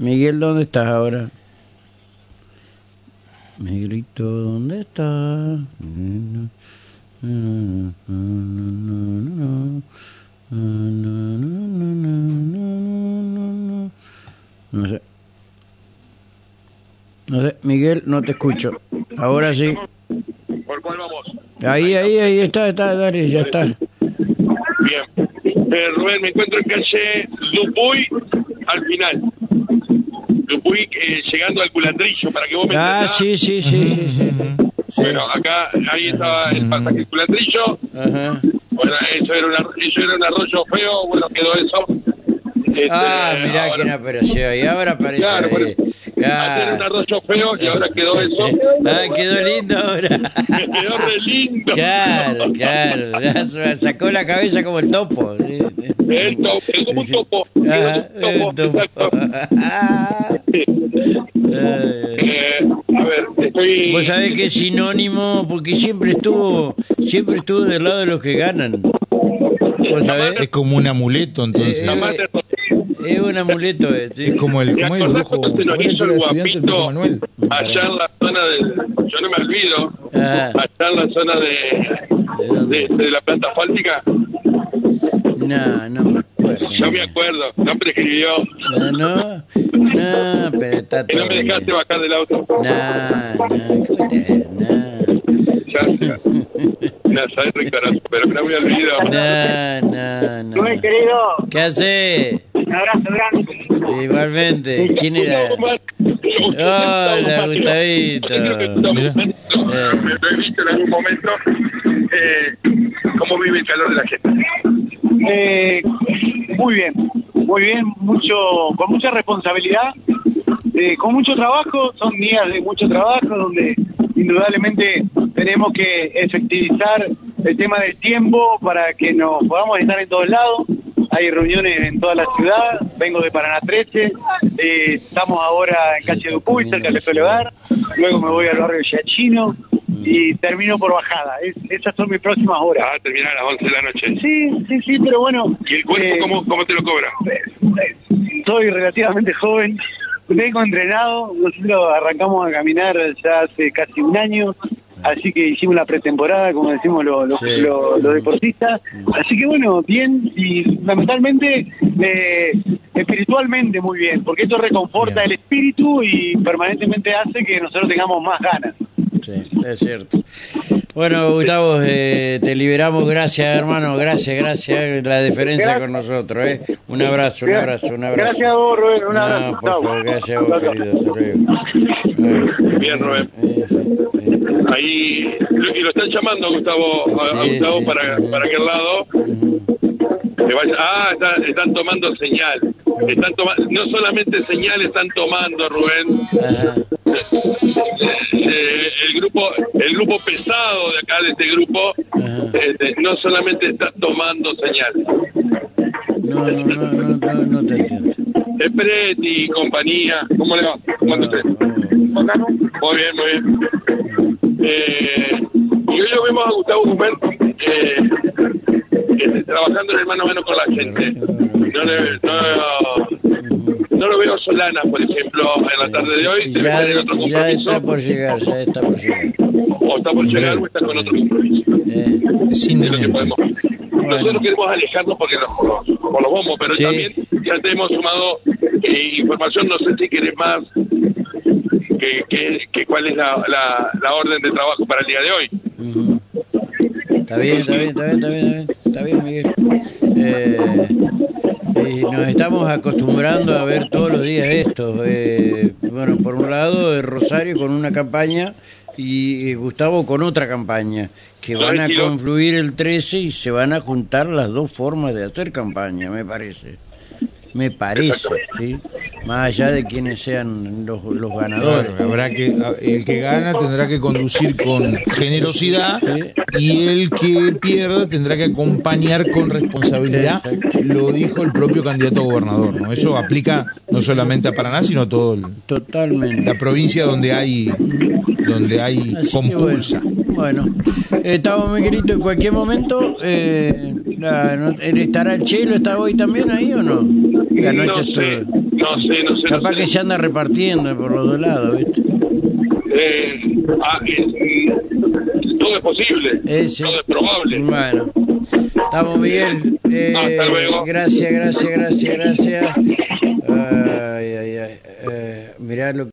Miguel, ¿dónde estás ahora? Miguelito, ¿dónde estás? No sé. No sé, Miguel, no te escucho. Ahora sí. ¿Por cuál vamos? Ahí, ahí, ahí está, está, dale, ya está. Bien. Eh, Rubén, me encuentro en calle Dupuy al final. Dupuy eh, llegando al culatrillo, para que vos me Ah, sí, sí, sí, sí, sí. Sí. Bueno, acá, ahí estaba el pasaje del. Ajá. Bueno, eso era, una, eso era un arroyo feo, bueno, quedó eso. Este, Ah, mirá ahora- quién apareció. Y ahora aparece Claro, era un Ah. arroyo feo y ahora quedó eso. Ah, quedó lindo ahora. Quedó re lindo. Claro, claro. Sacó la cabeza como el topo. El topo, es como un topo. Un topo, el topo. Ah. Eh, a ver, estoy... Vos sabés que es sinónimo porque siempre estuvo, siempre estuvo del lado de los que ganan. Vos sabés, Es como un amuleto, entonces. Eh, es un amuleto, eh, sí. es como el, ¿Te como el acordás brujo. cuando se nos ¿cómo era hizo el guapito Manuel? allá en la zona de... Yo no me olvido. Ajá. Allá en la zona de... dónde? De, de la planta asfáltica. No, no me acuerdo. Yo me acuerdo. No prescribió. No, no, no, pero está Que no todo me dejaste bien. bajar del auto. No, no, ¿cómo te no. Ya, ya. No, sabes, Ricardo, pero no me olvido. No, no, no. Rubén, querido, ¿Qué hace? Un abrazo grande. Igualmente. ¿Quién era? Hola, Gustavito. Mira. Me lo he visto en algún momento. Eh, ¿Cómo vive el calor de la gente? Eh, muy bien, muy bien, mucho, con mucha responsabilidad, eh, con mucho trabajo, son días de mucho trabajo donde indudablemente tenemos que efectivizar el tema del tiempo para que nos podamos estar en todos lados. Hay reuniones en toda la ciudad, vengo de Paraná 13, eh, estamos ahora en calle Dupuy, cerca del Hogar, luego me voy al barrio Yachino y termino por bajada. Es- esas son mis próximas horas. Ah, termina a las 11 de la noche. Sí, sí, sí, pero bueno. ¿Y el cuerpo eh, cómo, cómo te lo cobra? Soy relativamente joven, vengo entrenado, nosotros arrancamos a caminar ya hace casi un año, así que hicimos la pretemporada, como decimos los, los, Sí. los- los deportistas, así que bueno, bien y fundamentalmente eh, espiritualmente muy bien, porque esto reconforta Bien. el espíritu y permanentemente hace que nosotros tengamos más ganas. Sí, es cierto. Bueno, Gustavo, eh, te liberamos. Gracias, hermano. Gracias, gracias. La diferencia Gracias. con nosotros. ¿eh? Un abrazo, un abrazo, un abrazo. Gracias a vos, Rubén, un No, abrazo. por Chau. favor, gracias a vos, querido. Hasta luego. Bien, Rubén. Eh. Ahí, lo, y lo están llamando, Gustavo, a, a Gustavo sí. para, para aquel lado. Ah, está- están tomando señal. Están toma- no solamente señal están tomando, Rubén. Ajá. Eh, el grupo el grupo pesado de acá, de este grupo, este, no solamente está tomando señal. No, no, no, no, no, no te entiendo. Es Preti y compañía. ¿Cómo le va? ¿Cómo anda usted? Ah, Muy bien, muy bien. Eh, y hoy lo vemos a Gustavo Guzmán eh, trabajando en el mano a mano con la gente. No, le- no, por ejemplo, en la tarde de hoy. Ya, otro ya está por llegar, ya está por llegar. O está por llegar o está con otro compromiso. Eh, Es lo que podemos. Nosotros queremos alejarnos porque nos, por los bombos, pero Sí. también ya te hemos sumado eh, información. No sé si querés más. Que, que, que cuál es la, la, la orden de trabajo para el día de hoy. ujú. Está bien, está bien, está bien, está bien, está bien, Miguel. Eh, y nos estamos acostumbrando a ver todos los días esto. Eh, bueno, por un lado, eh, Rosario con una campaña y eh, Gustavo con otra campaña, que van a confluir el 13 y se van a juntar las dos formas de hacer campaña, me parece. Me parece, ¿sí? Más allá de quienes sean los, los ganadores. Claro, habrá que el que gana tendrá que conducir con generosidad Sí. y el que pierda tendrá que acompañar con responsabilidad. Lo dijo el propio candidato a gobernador, ¿no? Eso aplica no solamente a Paraná, sino a Totalmente. la provincia donde hay donde hay Así compulsa. Bueno, bueno. Eh, estamos, Miguelito, en cualquier momento. Eh, la- no- ¿Estará el Chelo? ¿Está hoy también ahí o no? que anoche no sé, no sé, no sé. Capaz no sé. que se anda repartiendo por los dos lados, ¿viste? Eh, ah, eh, mm, todo es posible, Eh, sí. todo es probable. Bueno, estamos Miguel. Eh, Hasta luego. Gracias, gracias, gracias, gracias. Ay, ay, ay. Eh, mirá lo